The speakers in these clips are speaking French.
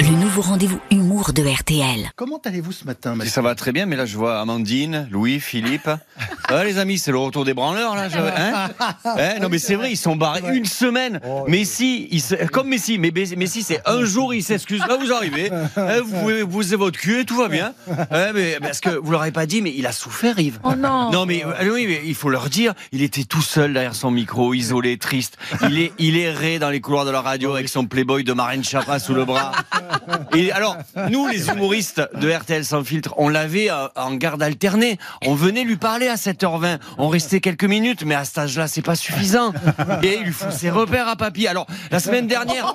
le nouveau rendez-vous humour de RTL. Comment allez-vous ce matin, Mathieu Ça va très bien, mais là je vois Amandine, Louis, Philippe. Ah, les amis, c'est le retour des branleurs là. je- hein Hein non mais c'est vrai, ils sont barrés une semaine. Messi, il se- comme Messi, mais Messi c'est un jour il s'excuse. Là vous arrivez, hein, vous pouvez vous votre cul et tout va bien. Hein, mais parce que vous l'aurez pas dit, mais il a souffert Yves. Oh non Non mais euh, oui, mais il faut leur dire, il était tout seul derrière son micro, isolé, triste. Il est, il errait dans les couloirs de la radio avec son Playboy de Marine Chapa sous le bras. Et alors, nous les humoristes de RTL sans filtre, on l'avait euh, en garde alternée. On venait lui parler à 7h20. On restait quelques minutes, mais à cet âge-là, c'est pas suffisant. Et il lui fout ses repères à papy. Alors, la semaine dernière,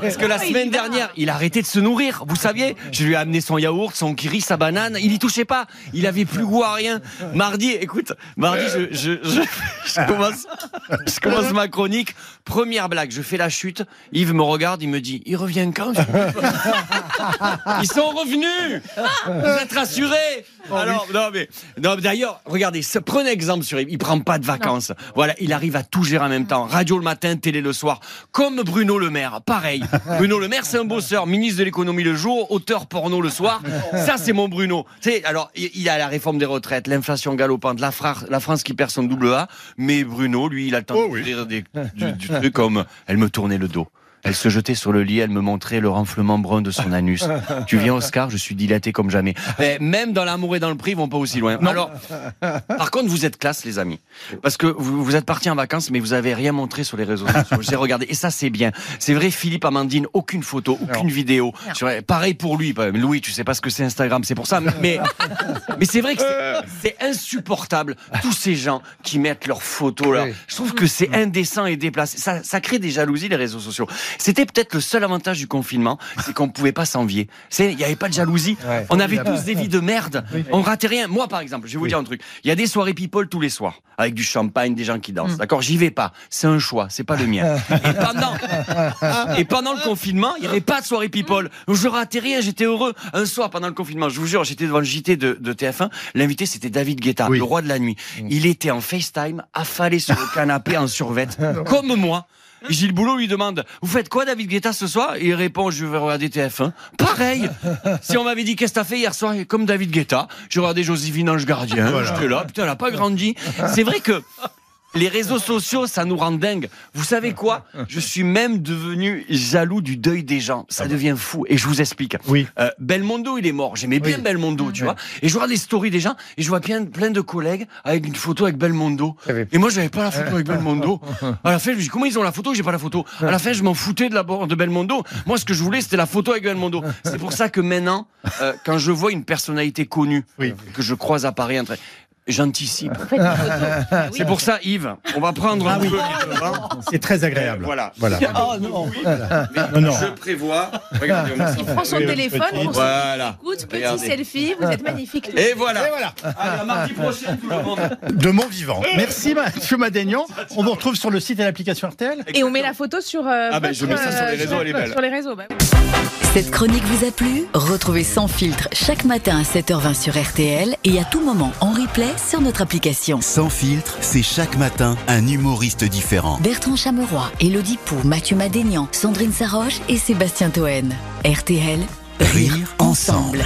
parce que la semaine dernière, il a arrêté de se nourrir. Vous saviez, je lui ai amené son yaourt, son kiri, sa banane. Il y touchait pas. Il avait plus goût à rien. Mardi, écoute, mardi, je, je, je, je commence, je commence ma chronique. Première blague, je fais la chute. Yves me regarde, il me dit, il revient quand Ils sont revenus. Vous êtes rassurés Alors, non mais, non, d'ailleurs, regardez, ce- prenez exemple sur. Il prend pas de vacances. Voilà, il arrive à tout gérer en même temps. Radio le matin, télé le soir. Comme Bruno Le Maire, pareil. Bruno Le Maire, c'est un bosseur, ministre de l'économie le jour, auteur porno le soir. Ça, c'est mon Bruno. Tu sais, alors, il il a la réforme des retraites, l'inflation galopante, la, Fra- la France qui perd son double A. Mais Bruno, lui, il a le temps de rire des, du, du truc comme elle me tournait le dos. Elle se jetait sur le lit, elle me montrait le renflement brun de son anus. tu viens Oscar, je suis dilaté comme jamais. Mais même dans l'amour et dans le prix, ils vont pas aussi loin. Alors, par contre, vous êtes classe, les amis. Parce que vous, vous êtes partis en vacances, mais vous avez rien montré sur les réseaux sociaux. J'ai regardé. Et ça, c'est bien. C'est vrai, Philippe Amandine, aucune photo, aucune vidéo. Sur- Pareil pour lui. Louis, tu sais pas ce que c'est Instagram, c'est pour ça. Mais, mais c'est vrai que c'est- c'est insupportable. Tous ces gens qui mettent leurs photos là. Je trouve que c'est indécent et déplacé. Ça, ça crée des jalousies, les réseaux sociaux. C'était peut-être le seul avantage du confinement, c'est qu'on pouvait pas s'envier. C'est, il y avait pas de jalousie. On avait tous des vies de merde. On ratait rien. Moi, par exemple, je vais vous dire un truc. Il y a des soirées people tous les soirs, avec du champagne, des gens qui dansent. D'accord? J'y vais pas. C'est un choix. C'est pas le mien. Et pendant, et pendant le confinement, il y avait pas de soirée people. Je ratais rien. J'étais heureux. Un soir, pendant le confinement, je vous jure, j'étais devant le JT de, de TF1. L'invité, c'était David Guetta, le roi de la nuit. Il était en FaceTime, affalé sur le canapé en survette, comme moi. Gilles Boulot lui demande Vous faites quoi, David Guetta, ce soir? Et il répond Je vais regarder TF1. Pareil Si on m'avait dit Qu'est-ce que t'as fait hier soir? Comme David Guetta, j'ai regardé Joséphine Ange Gardien. J'étais là, putain, elle a pas grandi. C'est vrai que. Les réseaux sociaux, ça nous rend dingue. Vous savez quoi? Je suis même devenu jaloux du deuil des gens. Ça devient fou. Et je vous explique. Oui. Euh, Belmondo, il est mort. J'aimais bien Belmondo, tu vois. Et je regarde les stories des gens et je vois plein, plein de collègues avec une photo avec Belmondo. Et moi, j'avais pas la photo avec Belmondo. À la fin, je me dis comment ils ont la photo? J'ai pas la photo. À la fin, je m'en foutais de la de Belmondo. Moi, ce que je voulais, c'était la photo avec Belmondo. C'est pour ça que maintenant, euh, quand je vois une personnalité connue que je croise à Paris, entre- J'anticipe. C'est pour ça, Yves, on va prendre un peu les devants. C'est très agréable. Voilà. Voilà. Oh non. Non, non. Je prévois. Regardez, on Il prend son téléphone pour Voilà. Écoute, petit Regardez. selfie, vous êtes magnifique. Et voilà. Et voilà. Allez, à mardi prochain, tout le monde. De mon vivant. Merci Mathieu Madénian. On vous retrouve sur le site et l'application RTL. Et on met la photo sur. euh, Ah ben, je mets ça sur les euh, réseaux, elle est belle. Sur les réseaux, bah oui. Cette chronique vous a plu? Retrouvez Sans filtre chaque matin à 7h20 sur RTL et à tout moment en replay sur notre application. Sans filtre, c'est chaque matin un humoriste différent. Bertrand Chameroy, Elodie Pou, Mathieu Madénian, Sandrine Saroche et Sébastien Toen. RTL, Rire ensemble.